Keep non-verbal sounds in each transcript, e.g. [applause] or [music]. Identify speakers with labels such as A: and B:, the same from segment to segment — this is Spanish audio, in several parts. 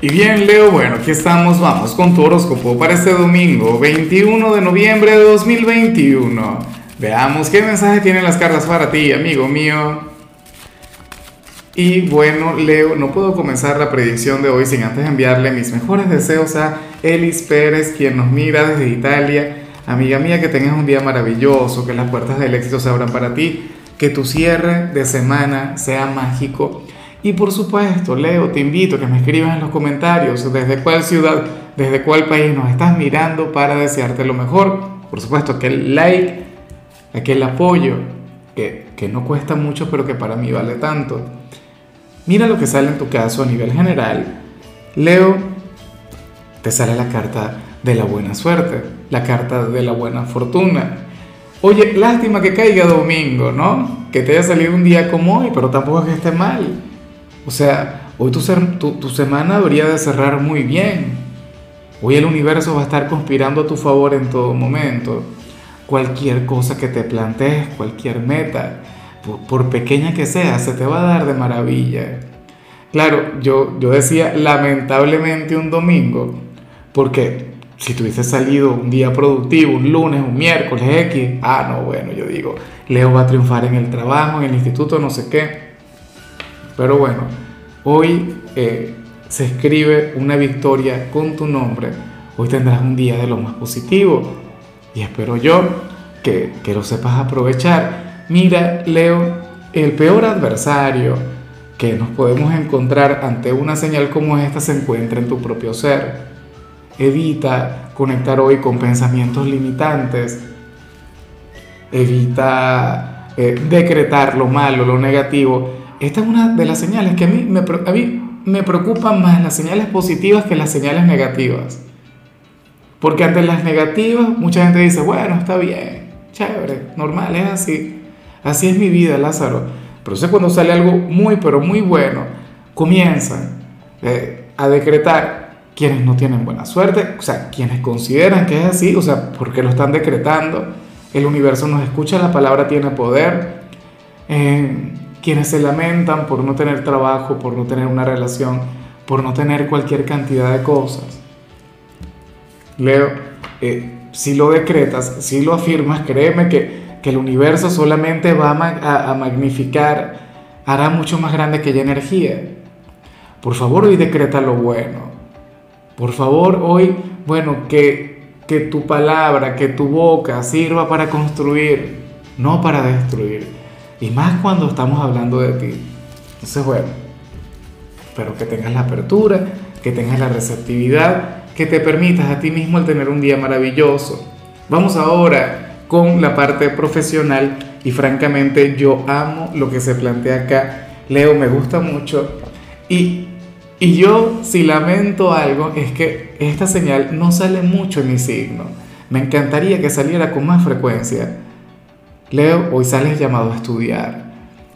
A: Y bien, Leo, bueno, aquí estamos, vamos con tu horóscopo para este domingo, 21 de noviembre de 2021. Veamos qué mensaje tienen las cartas para ti, amigo mío. Y bueno, Leo, no puedo comenzar la predicción de hoy sin antes enviarle mis mejores deseos a Elis Pérez, quien nos mira desde Italia. Amiga mía, que tengas un día maravilloso, que las puertas del éxito se abran para ti, que tu cierre de semana sea mágico y por supuesto, Leo, te invito a que me escribas en los comentarios desde cuál ciudad, desde cuál país nos estás mirando para desearte lo mejor. Por supuesto, aquel like, aquel apoyo, que, que no cuesta mucho, pero que para mí vale tanto. Mira lo que sale en tu caso a nivel general. Leo, te sale la carta de la buena suerte, la carta de la buena fortuna. Oye, lástima que caiga domingo, ¿no? Que te haya salido un día como hoy, pero tampoco es que esté mal. O sea, hoy tu, tu, semana debería de cerrar muy bien. Hoy el universo va a estar conspirando a tu favor en todo momento. Cualquier cosa que te plantees, cualquier meta, por, pequeña que sea, se te va a dar de maravilla. Claro, yo, yo decía lamentablemente un domingo, porque si tuviese salido un día productivo, un lunes, un miércoles X, ah, no, bueno, yo digo, Leo va a triunfar en el trabajo, en el instituto, no sé qué. Pero bueno, hoy eh, se escribe una victoria con tu nombre. Hoy tendrás un día de lo más positivo y espero yo que, que lo sepas aprovechar. Mira, Leo, el peor adversario que nos podemos encontrar ante una señal como esta se encuentra en tu propio ser. Evita conectar hoy con pensamientos limitantes. Evita eh, decretar lo malo, lo negativo esta es una de las señales que a mí, me, preocupan más las señales positivas que las señales negativas. Porque ante las negativas mucha gente dice, bueno, está bien, chévere, normal, es así. Así es mi vida, Lázaro. Pero sé cuando sale algo muy, pero muy bueno, comienzan eh, a decretar quienes no tienen buena suerte, o sea, quienes consideran que es así, o sea, porque lo están decretando. El universo nos escucha, la palabra tiene poder. Eh, quienes se lamentan por no tener trabajo, por no tener una relación, por no tener cualquier cantidad de cosas. Leo, eh, si lo decretas, si lo afirmas, créeme que, el universo solamente va a, magnificar, hará mucho más grande aquella energía. Por favor, hoy decreta lo bueno. Por favor, hoy, bueno, que, que tu palabra, que tu boca sirva para construir, no para destruir. Y más cuando estamos hablando de ti. Entonces, bueno, espero que tengas la apertura, que tengas la receptividad, que te permitas a ti mismo el tener un día maravilloso. Vamos ahora con la parte profesional y francamente yo amo lo que se plantea acá. Leo, me gusta mucho. Y, y yo si lamento algo es que esta señal no sale mucho en mi signo. Me encantaría que saliera con más frecuencia Leo, hoy sales llamado a estudiar,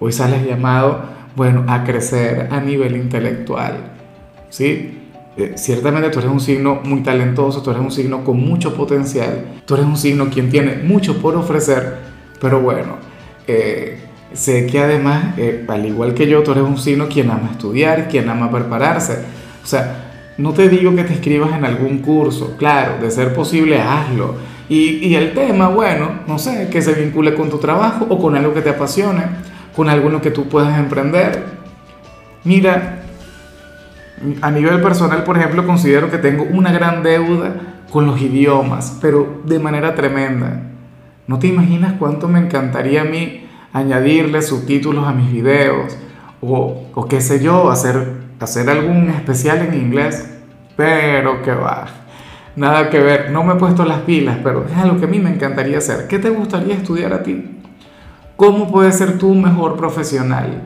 A: hoy sales llamado, bueno, a crecer a nivel intelectual, ¿sí? Eh, ciertamente tú eres un signo muy talentoso, tú eres un signo con mucho potencial, tú eres un signo quien tiene mucho por ofrecer, pero bueno, eh, sé que además, eh, al igual que yo, tú eres un signo quien ama estudiar, quien ama prepararse. O sea, no te digo que te escribas en algún curso, claro, de ser posible, hazlo y, el tema, bueno, no sé, que se vincule con tu trabajo o con algo que te apasione, con algo que tú puedas emprender. Mira, a nivel personal, por ejemplo, considero que tengo una gran deuda con los idiomas, pero de manera tremenda. No te imaginas cuánto me encantaría a mí añadirle subtítulos a mis videos o, o qué sé yo, hacer, hacer algún especial en inglés, pero que va nada que ver, no me he puesto las pilas, pero es algo que a mí me encantaría hacer. ¿Qué te gustaría estudiar a ti? ¿Cómo puedes ser tú un mejor profesional?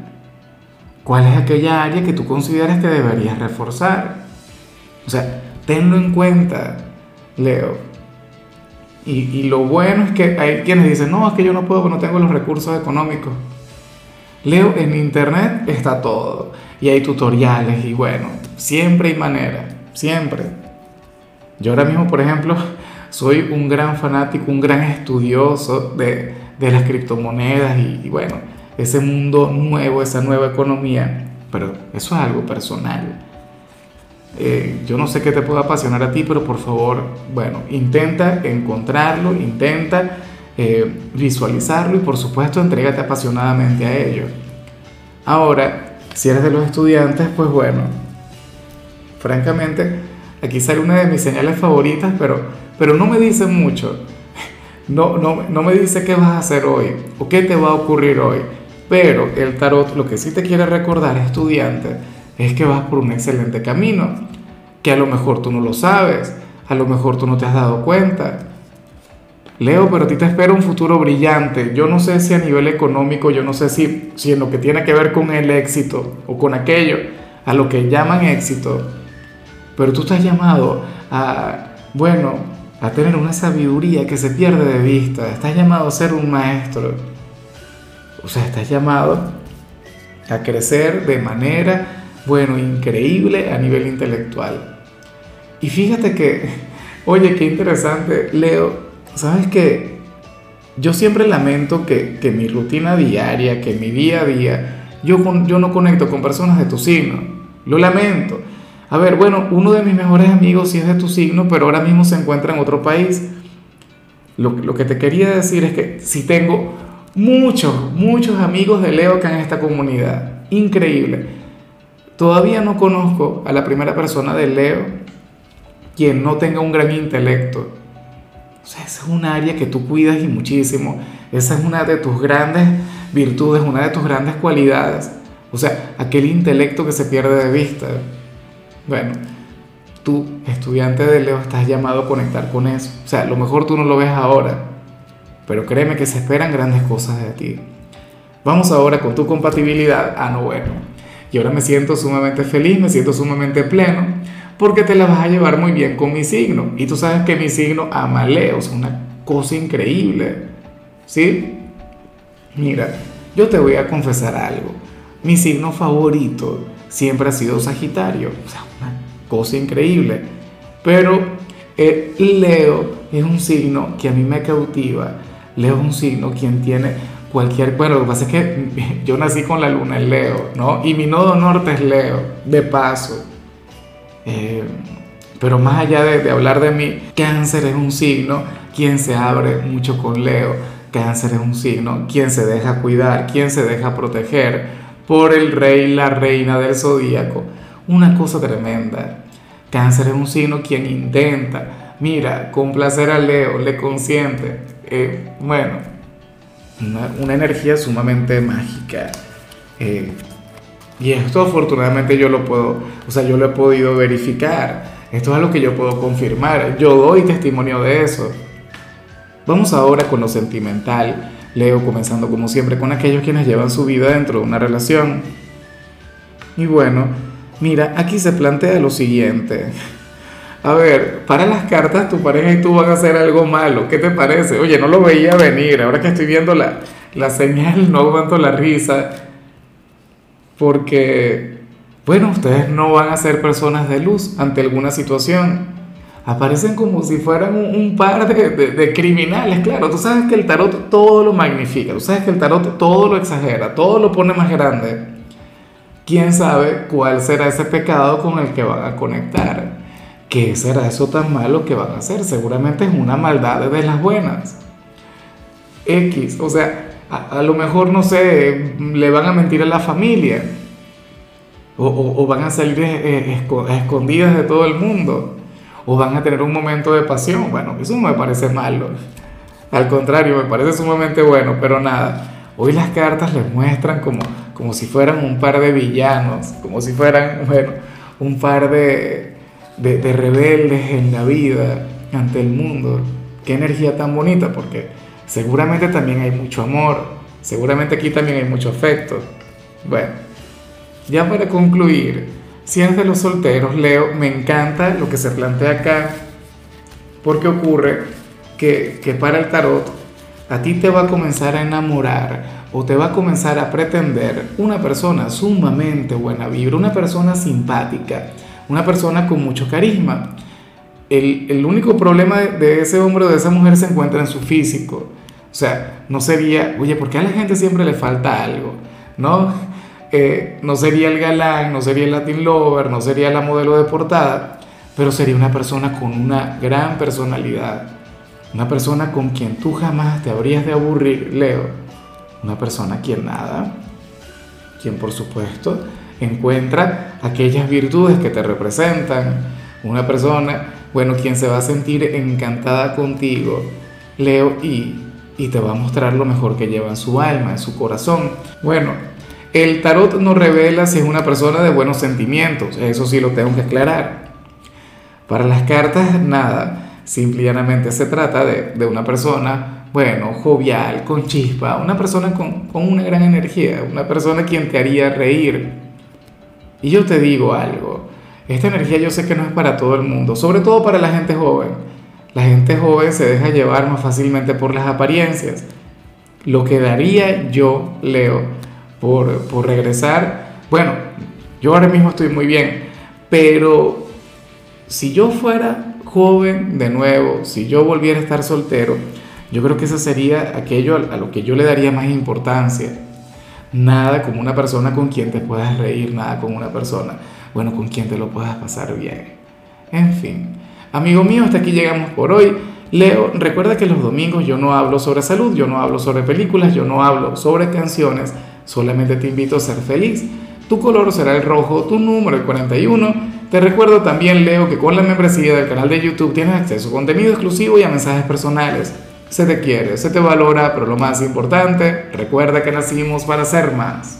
A: ¿Cuál es aquella área que tú consideras que deberías reforzar? O sea, tenlo en cuenta, Leo. Y, lo bueno es que hay quienes dicen, no, es que yo no puedo, porque no tengo los recursos económicos. Leo, en internet está todo. Y hay tutoriales y bueno, siempre hay manera, siempre. Yo ahora mismo, por ejemplo, [laughs] soy un gran fanático, un gran estudioso de, las criptomonedas y, bueno, ese mundo nuevo, esa nueva economía, pero eso es algo personal. Eh, yo no sé qué te puede apasionar a ti, pero por favor, bueno, intenta encontrarlo, intenta eh, visualizarlo y por supuesto entrégate apasionadamente a ello. Ahora, si eres de los estudiantes, pues bueno, francamente, aquí sale una de mis señales favoritas, pero, pero no me dice mucho. No, no, no me dice qué vas a hacer hoy o qué te va a ocurrir hoy. Pero el tarot lo que sí te quiere recordar, estudiante, es que vas por un excelente camino, que a lo mejor tú no lo sabes, a lo mejor tú no te has dado cuenta. Leo, pero a ti te espera un futuro brillante. Yo no sé si a nivel económico, yo no sé si, si en lo que tiene que ver con el éxito o con aquello, a lo que llaman éxito, pero tú estás llamado a, bueno, a tener una sabiduría que se pierde de vista. Estás llamado a ser un maestro. O sea, estás llamado a crecer de manera, bueno, increíble a nivel intelectual. Y fíjate que, oye, qué interesante, Leo, ¿sabes qué? Yo siempre lamento que, que mi rutina diaria, que mi día a día, yo, yo no conecto con personas de tu signo. Lo lamento. A ver, bueno, uno de mis mejores amigos sí es de tu signo, pero ahora mismo se encuentra en otro país. Lo, que te quería decir es que si tengo muchos, muchos amigos de Leo que en esta comunidad. Increíble. Todavía no conozco a la primera persona de Leo quien no tenga un gran intelecto. O sea, esa es un área que tú cuidas y muchísimo. Esa es una de tus grandes virtudes, una de tus grandes cualidades. O sea, aquel intelecto que se pierde de vista. Bueno, tú, estudiante de Leo, estás llamado a conectar con eso. O sea, a lo mejor tú no lo ves ahora, pero créeme que se esperan grandes cosas de ti. Vamos ahora con tu compatibilidad. Ah, no, bueno. Y ahora me siento sumamente feliz, me siento sumamente pleno, porque te la vas a llevar muy bien con mi signo. Y tú sabes que mi signo ama Leo, es una cosa increíble. ¿Sí? Mira, yo te voy a confesar algo. Mi signo favorito siempre ha sido Sagitario. O sea, una cosa increíble. Pero eh, Leo es un signo que a mí me cautiva Leo es un signo quien tiene cualquier... Bueno, lo que pasa es que [laughs] yo nací con la luna en Leo, ¿no? Y mi nodo norte es Leo, de paso. Eh, pero más allá de, de, hablar de mí, cáncer es un signo quien se abre mucho con Leo. Cáncer es un signo quien se deja cuidar, quien se deja proteger por el rey, la reina del zodíaco. Una cosa tremenda. Cáncer es un signo quien intenta, mira, complacer a Leo, le consiente, eh, bueno, una, energía sumamente mágica. Eh, y esto afortunadamente yo lo puedo, o sea, yo lo he podido verificar. Esto es algo que yo puedo confirmar. Yo doy testimonio de eso. Vamos ahora con lo sentimental. Leo, comenzando como siempre con aquellos quienes llevan su vida dentro de una relación. Y bueno, mira, aquí se plantea lo siguiente. A ver, para las cartas tu pareja y tú van a hacer algo malo. ¿Qué te parece? Oye, no lo veía venir. Ahora que estoy viendo la, la señal, [laughs] no aguanto la risa. Porque, bueno, ustedes no van a ser personas de luz ante alguna situación. Aparecen como si fueran un, par de, de, criminales. Claro, tú sabes que el tarot todo lo magnifica. Tú sabes que el tarot todo lo exagera, todo lo pone más grande. ¿Quién sabe cuál será ese pecado con el que van a conectar? ¿qué será eso tan malo que van a hacer? Seguramente es una maldad de las buenas. X, o sea, a, lo mejor, no sé, le van a mentir a la familia. O, van a salir escondidas de todo el mundo. O van a tener un momento de pasión. Bueno, eso no me parece malo. Al contrario, me parece sumamente bueno, pero nada. Hoy las cartas les muestran como, como si fueran un par de villanos, como si fueran, [laughs] bueno, un par de, de, rebeldes en la vida, ante el mundo. Qué energía tan bonita, porque seguramente también hay mucho amor, seguramente aquí también hay mucho afecto. Bueno, ya para concluir, si eres de los solteros, Leo, me encanta lo que se plantea acá, porque ocurre que, que para el tarot a ti te va a comenzar a enamorar o te va a comenzar a pretender una persona sumamente buena vibra, una persona simpática, una persona con mucho carisma. El, único problema de, ese hombre o de esa mujer se encuentra en su físico. O sea, no sería, oye, ¿por qué a la gente siempre le falta algo? ¿No? No sería el galán, no sería el Latin Lover, no sería la modelo de portada, pero sería una persona con una gran personalidad. Una persona con quien tú jamás te habrías de aburrir, Leo. Una persona quien nada, quien por supuesto encuentra aquellas virtudes que te representan. Una persona, bueno, quien se va a sentir encantada contigo, Leo, y, y te va a mostrar lo mejor que lleva en su alma, en su corazón. Bueno, el tarot no revela si es una persona de buenos sentimientos, eso sí lo tengo que aclarar. Para las cartas, nada, simplemente se trata de, una persona, bueno, jovial, con chispa, una persona con, con una gran energía, una persona quien te haría reír. Y yo te digo algo, esta energía yo sé que no es para todo el mundo, sobre todo para la gente joven. La gente joven se deja llevar más fácilmente por las apariencias. Lo que daría yo, Leo, por, regresar. Bueno, yo ahora mismo estoy muy bien, pero si yo fuera joven de nuevo, si yo volviera a estar soltero, yo creo que eso sería aquello a lo que yo le daría más importancia. Nada como una persona con quien te puedas reír, nada como una persona, bueno, con quien te lo puedas pasar bien. En fin, amigo mío, hasta aquí llegamos por hoy. Leo, recuerda que los domingos yo no hablo sobre salud, yo no hablo sobre películas, yo no hablo sobre canciones Solamente te invito a ser feliz. Tu color será el rojo, tu número el 41. Te recuerdo también, Leo, que con la membresía del canal de YouTube tienes acceso a contenido exclusivo y a mensajes personales. Se te quiere, se te valora, pero lo más importante, recuerda que nacimos para ser más.